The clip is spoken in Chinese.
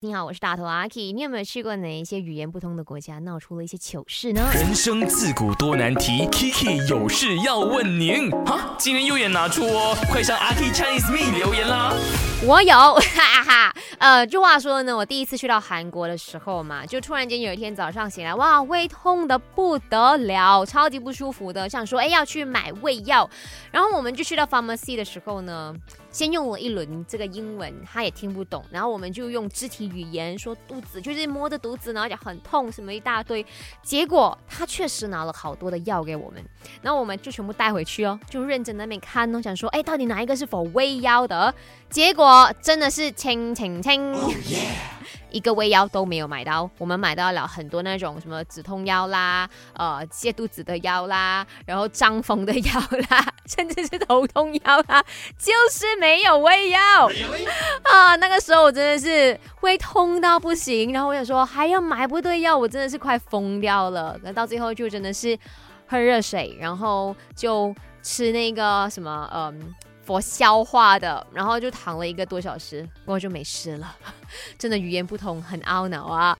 你好，我是大头阿 K。你有没有去过哪一些语言不通的国家，闹出了一些糗事呢？人生自古多难题，Kiki 有事要问您。哈，今天右眼拿出哦，快上阿 K Chinese Me 留言啦。我有，哈哈哈。呃，就话说呢，我第一次去到韩国的时候嘛，就突然间有一天早上醒来，哇，胃痛的不得了，超级不舒服的，想说，哎，要去买胃药。然后我们就去到 pharmacy 的时候呢，先用了一轮这个英文，他也听不懂，然后我们就用肢体语言说肚子，就是摸着肚子，然后就很痛，什么一大堆。结果他确实拿了好多的药给我们，然后我们就全部带回去哦，就认真那边看哦，想说，哎，到底哪一个是否胃药的？结果真的是清清清，一个胃药都没有买到。我们买到了很多那种什么止痛药啦，呃，泻肚子的药啦，然后胀风的药啦，甚至是头痛药啦，就是没有胃药啊！那个时候我真的是胃痛到不行，然后我想说还要买不对药，我真的是快疯掉了。那到最后就真的是喝热水，然后就吃那个什么，嗯。佛消化的，然后就躺了一个多小时，然后就没事了。真的语言不通，很懊恼啊。